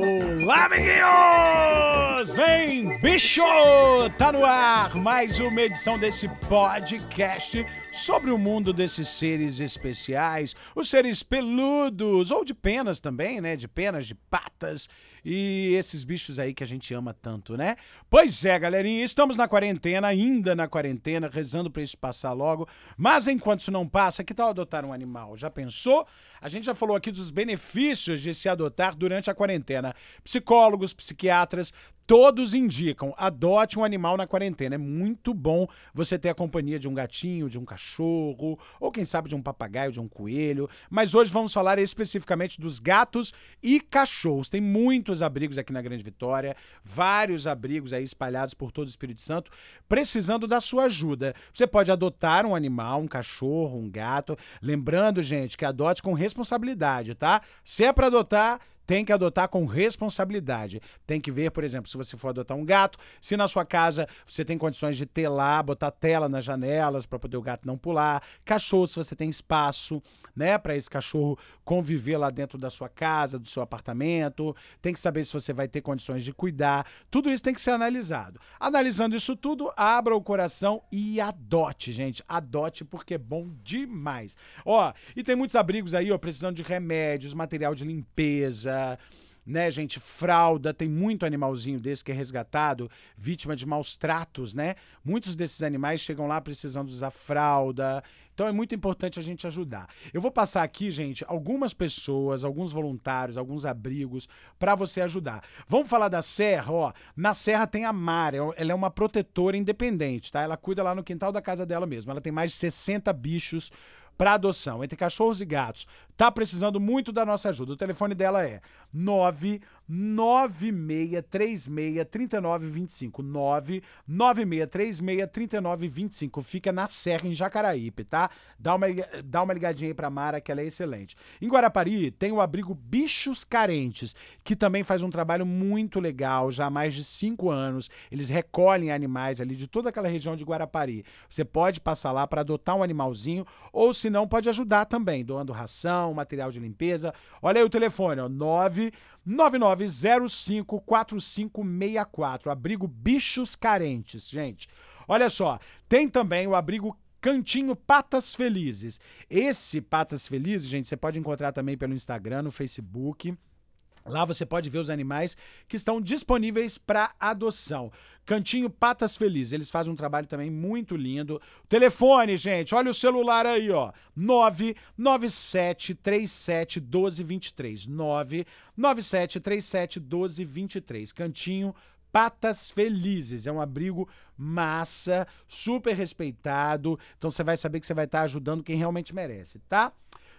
Olá, amiguinhos! Vem, bicho! Tá no ar mais uma edição desse podcast sobre o mundo desses seres especiais, os seres peludos, ou de penas também, né? De penas, de patas e esses bichos aí que a gente ama tanto, né? Pois é, galerinha, estamos na quarentena, ainda na quarentena, rezando para isso passar logo. Mas enquanto isso não passa, que tal adotar um animal? Já pensou? A gente já falou aqui dos benefícios de se adotar durante a quarentena. Psicólogos, psiquiatras, todos indicam: adote um animal na quarentena. É muito bom você ter a companhia de um gatinho, de um cachorro, ou quem sabe de um papagaio, de um coelho. Mas hoje vamos falar especificamente dos gatos e cachorros. Tem muitos abrigos aqui na Grande Vitória, vários abrigos aí espalhados por todo o Espírito Santo, precisando da sua ajuda. Você pode adotar um animal, um cachorro, um gato. Lembrando, gente, que adote com responsabilidade, tá? Se é para adotar, tem que adotar com responsabilidade. Tem que ver, por exemplo, se você for adotar um gato, se na sua casa você tem condições de ter lá, botar tela nas janelas para poder o gato não pular. Cachorro, se você tem espaço, né, para esse cachorro conviver lá dentro da sua casa, do seu apartamento. Tem que saber se você vai ter condições de cuidar. Tudo isso tem que ser analisado. Analisando isso tudo, abra o coração e adote, gente. Adote porque é bom demais. Ó, e tem muitos abrigos aí, ó, precisando de remédios, material de limpeza, né, gente, fralda, tem muito animalzinho desse que é resgatado, vítima de maus tratos, né? Muitos desses animais chegam lá precisando usar fralda. Então é muito importante a gente ajudar. Eu vou passar aqui, gente, algumas pessoas, alguns voluntários, alguns abrigos para você ajudar. Vamos falar da Serra, ó. Na Serra tem a Mara, ela é uma protetora independente, tá? Ela cuida lá no quintal da casa dela mesmo. Ela tem mais de 60 bichos para adoção entre cachorros e gatos, tá precisando muito da nossa ajuda. O telefone dela é 996363925. 996363925. Fica na Serra, em Jacaraípe, tá? Dá uma, dá uma ligadinha aí pra Mara, que ela é excelente. Em Guarapari, tem o abrigo Bichos Carentes, que também faz um trabalho muito legal, já há mais de cinco anos. Eles recolhem animais ali de toda aquela região de Guarapari. Você pode passar lá para adotar um animalzinho, ou se não, pode ajudar também, doando ração, material de limpeza. Olha aí o telefone, ó, 999054564. Abrigo Bichos Carentes, gente. Olha só, tem também o abrigo Cantinho Patas Felizes. Esse Patas Felizes, gente, você pode encontrar também pelo Instagram, no Facebook. Lá você pode ver os animais que estão disponíveis para adoção. Cantinho Patas Felizes, eles fazem um trabalho também muito lindo. Telefone, gente, olha o celular aí, ó. 997371223. 997371223. Cantinho Patas Felizes. É um abrigo massa, super respeitado. Então você vai saber que você vai estar ajudando quem realmente merece, tá?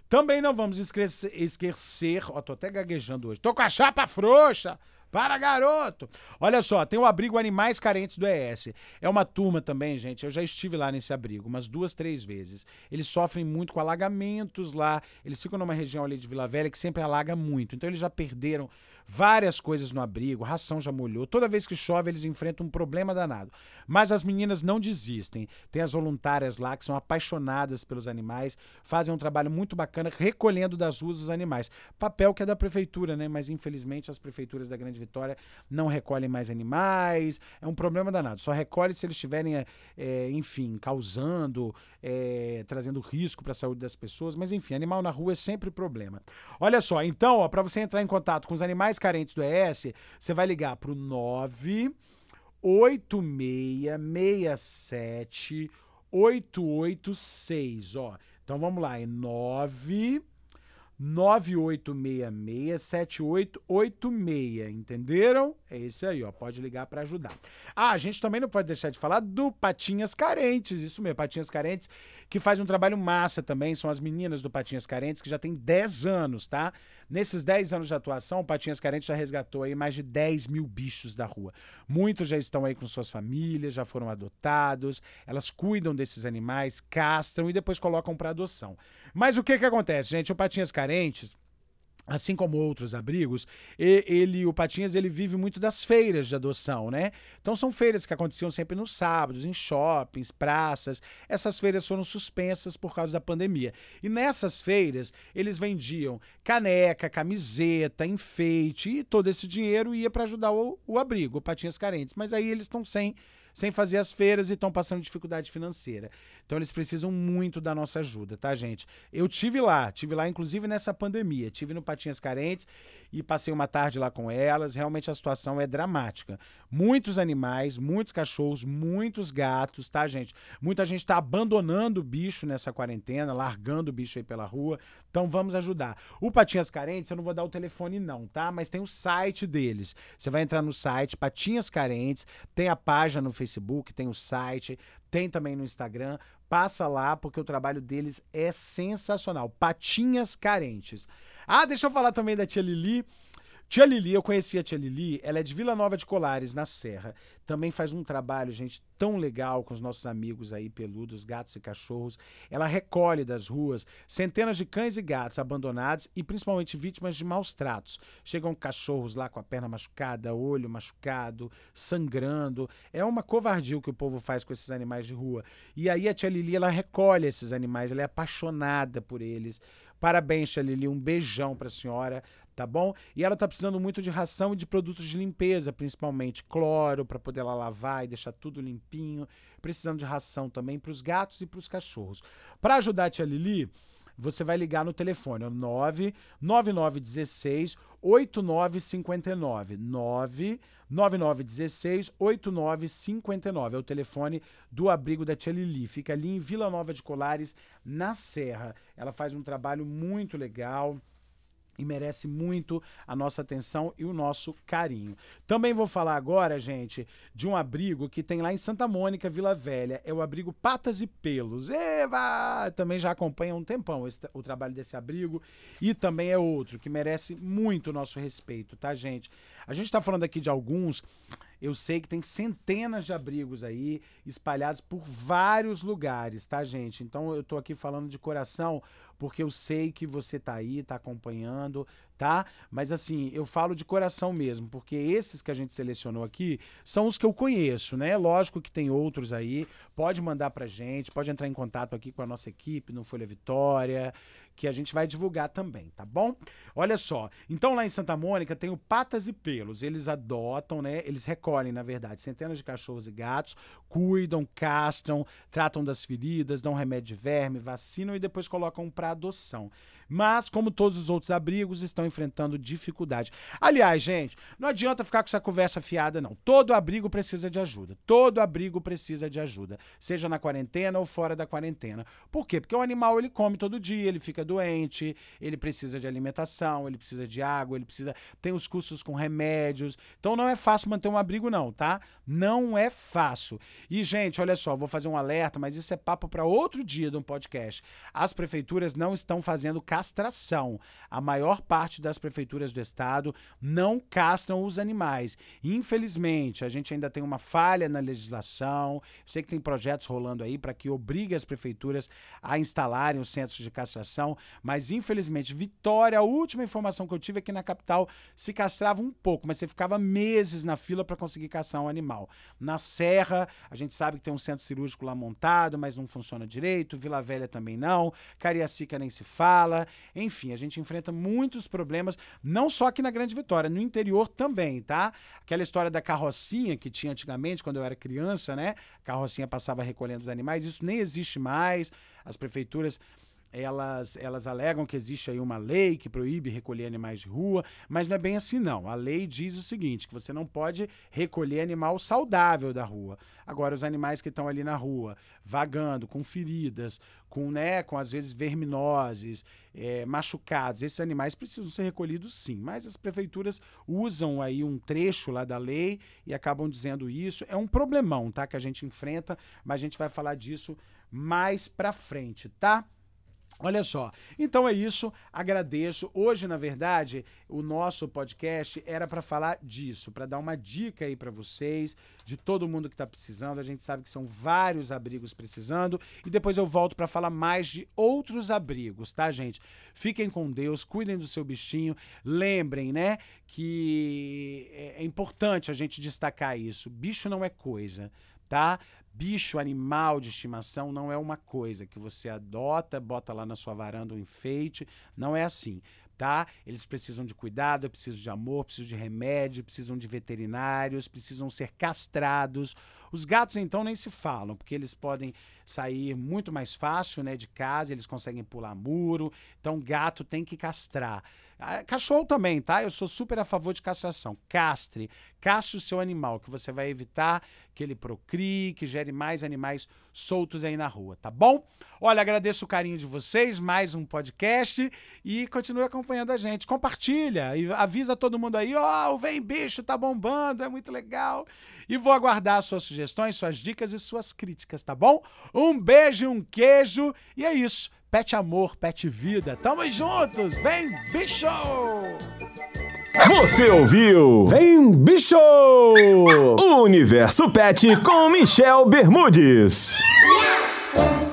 Também não vamos esquecer, esquecer ó, tô até gaguejando hoje, tô com a chapa frouxa. Para, garoto! Olha só, tem o abrigo Animais Carentes do ES. É uma turma também, gente. Eu já estive lá nesse abrigo umas duas, três vezes. Eles sofrem muito com alagamentos lá. Eles ficam numa região ali de Vila Velha que sempre alaga muito. Então eles já perderam várias coisas no abrigo, ração já molhou. Toda vez que chove, eles enfrentam um problema danado. Mas as meninas não desistem. Tem as voluntárias lá que são apaixonadas pelos animais, fazem um trabalho muito bacana recolhendo das ruas os animais. Papel que é da prefeitura, né? Mas infelizmente as prefeituras da Grande Vitória não recolhem mais animais. É um problema danado. Só recolhe se eles estiverem, é, enfim, causando, é, trazendo risco para a saúde das pessoas. Mas enfim, animal na rua é sempre problema. Olha só, então, para você entrar em contato com os animais carentes do ES, você vai ligar para o 98667 886, ó. Então vamos lá, é 9 9866-7886, entenderam? É esse aí, ó, pode ligar para ajudar. Ah, a gente também não pode deixar de falar do Patinhas Carentes, isso mesmo, Patinhas Carentes, que faz um trabalho massa também, são as meninas do Patinhas Carentes, que já tem 10 anos, tá? Nesses 10 anos de atuação, o Patinhas Carentes já resgatou aí mais de 10 mil bichos da rua. Muitos já estão aí com suas famílias, já foram adotados, elas cuidam desses animais, castram e depois colocam para adoção. Mas o que que acontece, gente? O Patinhas Carentes assim como outros abrigos, ele, o Patinhas, ele vive muito das feiras de adoção, né? Então são feiras que aconteciam sempre nos sábados, em shoppings, praças. Essas feiras foram suspensas por causa da pandemia. E nessas feiras, eles vendiam caneca, camiseta, enfeite, e todo esse dinheiro ia para ajudar o, o abrigo, o Patinhas Carentes. Mas aí eles estão sem sem fazer as feiras e estão passando dificuldade financeira. Então eles precisam muito da nossa ajuda, tá, gente? Eu tive lá, tive lá inclusive nessa pandemia, tive no Patinhas Carentes e passei uma tarde lá com elas. Realmente a situação é dramática. Muitos animais, muitos cachorros, muitos gatos, tá, gente? Muita gente está abandonando o bicho nessa quarentena, largando o bicho aí pela rua. Então vamos ajudar. O Patinhas Carentes, eu não vou dar o telefone não, tá? Mas tem o site deles. Você vai entrar no site Patinhas Carentes, tem a página no Facebook, tem o site, tem também no Instagram. Passa lá, porque o trabalho deles é sensacional. Patinhas Carentes. Ah, deixa eu falar também da tia Lili. Tia Lili, eu conheci a tia Lili, ela é de Vila Nova de Colares, na Serra. Também faz um trabalho, gente, tão legal com os nossos amigos aí, peludos, gatos e cachorros. Ela recolhe das ruas centenas de cães e gatos abandonados e principalmente vítimas de maus tratos. Chegam cachorros lá com a perna machucada, olho machucado, sangrando. É uma covardia o que o povo faz com esses animais de rua. E aí a tia Lili, ela recolhe esses animais, ela é apaixonada por eles. Parabéns, Lili, um beijão pra senhora tá bom? E ela tá precisando muito de ração e de produtos de limpeza, principalmente cloro para poder ela lavar e deixar tudo limpinho, precisando de ração também para os gatos e para os cachorros. Para ajudar a tia Lili, você vai ligar no telefone, 99916 8959. 99916 8959. É o telefone do abrigo da Tia Lili. Fica ali em Vila Nova de Colares, na Serra. Ela faz um trabalho muito legal e merece muito a nossa atenção e o nosso carinho. Também vou falar agora, gente, de um abrigo que tem lá em Santa Mônica, Vila Velha. É o abrigo Patas e Pelos. Eva! Também já acompanha um tempão esse, o trabalho desse abrigo. E também é outro que merece muito o nosso respeito, tá, gente? A gente está falando aqui de alguns eu sei que tem centenas de abrigos aí espalhados por vários lugares, tá, gente? Então eu tô aqui falando de coração porque eu sei que você tá aí, tá acompanhando, tá? Mas assim, eu falo de coração mesmo, porque esses que a gente selecionou aqui são os que eu conheço, né? Lógico que tem outros aí, pode mandar pra gente, pode entrar em contato aqui com a nossa equipe no Folha Vitória, que a gente vai divulgar também, tá bom? Olha só, então lá em Santa Mônica tem o Patas e Pelos, eles adotam, né? Eles recolhem, na verdade, centenas de cachorros e gatos, cuidam, castram, tratam das feridas, dão remédio de verme, vacinam e depois colocam para adoção. Mas, como todos os outros abrigos, estão enfrentando dificuldade. Aliás, gente, não adianta ficar com essa conversa fiada, não. Todo abrigo precisa de ajuda. Todo abrigo precisa de ajuda. Seja na quarentena ou fora da quarentena. Por quê? Porque o animal ele come todo dia, ele fica doente, ele precisa de alimentação, ele precisa de água, ele precisa. Tem os custos com remédios. Então não é fácil manter um abrigo, não, tá? Não é fácil. E, gente, olha só, vou fazer um alerta, mas isso é papo para outro dia de um podcast. As prefeituras não estão fazendo castração. A maior parte das prefeituras do estado não castram os animais. Infelizmente, a gente ainda tem uma falha na legislação. Sei que tem projetos rolando aí para que obrigue as prefeituras a instalarem os centros de castração, mas infelizmente, Vitória, a última informação que eu tive é que na capital se castrava um pouco, mas você ficava meses na fila para conseguir castrar um animal. Na Serra, a gente sabe que tem um centro cirúrgico lá montado, mas não funciona direito. Vila Velha também não. Cariacica nem se fala. Enfim, a gente enfrenta muitos problemas, não só aqui na Grande Vitória, no interior também, tá? Aquela história da carrocinha que tinha antigamente, quando eu era criança, né? A carrocinha passava recolhendo os animais, isso nem existe mais. As prefeituras elas, elas alegam que existe aí uma lei que proíbe recolher animais de rua, mas não é bem assim não. A lei diz o seguinte, que você não pode recolher animal saudável da rua. Agora, os animais que estão ali na rua, vagando, com feridas, com, né, com às vezes verminoses, é, machucados, esses animais precisam ser recolhidos sim, mas as prefeituras usam aí um trecho lá da lei e acabam dizendo isso. É um problemão, tá, que a gente enfrenta, mas a gente vai falar disso mais pra frente, tá? Olha só, então é isso, agradeço. Hoje, na verdade, o nosso podcast era para falar disso, para dar uma dica aí para vocês, de todo mundo que está precisando. A gente sabe que são vários abrigos precisando e depois eu volto para falar mais de outros abrigos, tá, gente? Fiquem com Deus, cuidem do seu bichinho. Lembrem, né, que é, é importante a gente destacar isso. Bicho não é coisa, tá? Bicho, animal de estimação não é uma coisa que você adota, bota lá na sua varanda um enfeite. Não é assim, tá? Eles precisam de cuidado, precisam de amor, precisam de remédio, precisam de veterinários, precisam ser castrados. Os gatos, então, nem se falam, porque eles podem sair muito mais fácil né, de casa, eles conseguem pular muro. Então, gato tem que castrar. Ah, cachorro também, tá? Eu sou super a favor de castração. Castre. Castre o seu animal, que você vai evitar que ele procrie, que gere mais animais soltos aí na rua, tá bom? Olha, agradeço o carinho de vocês, mais um podcast e continue acompanhando a gente. Compartilha e avisa todo mundo aí, ó, oh, Vem Bicho tá bombando, é muito legal. E vou aguardar suas sugestões, suas dicas e suas críticas, tá bom? Um beijo, um queijo e é isso. Pet Amor, Pet Vida. Tamo juntos! Vem, bicho! Você ouviu? Vem, bicho! O Universo Pet com Michel Bermudes. Yeah!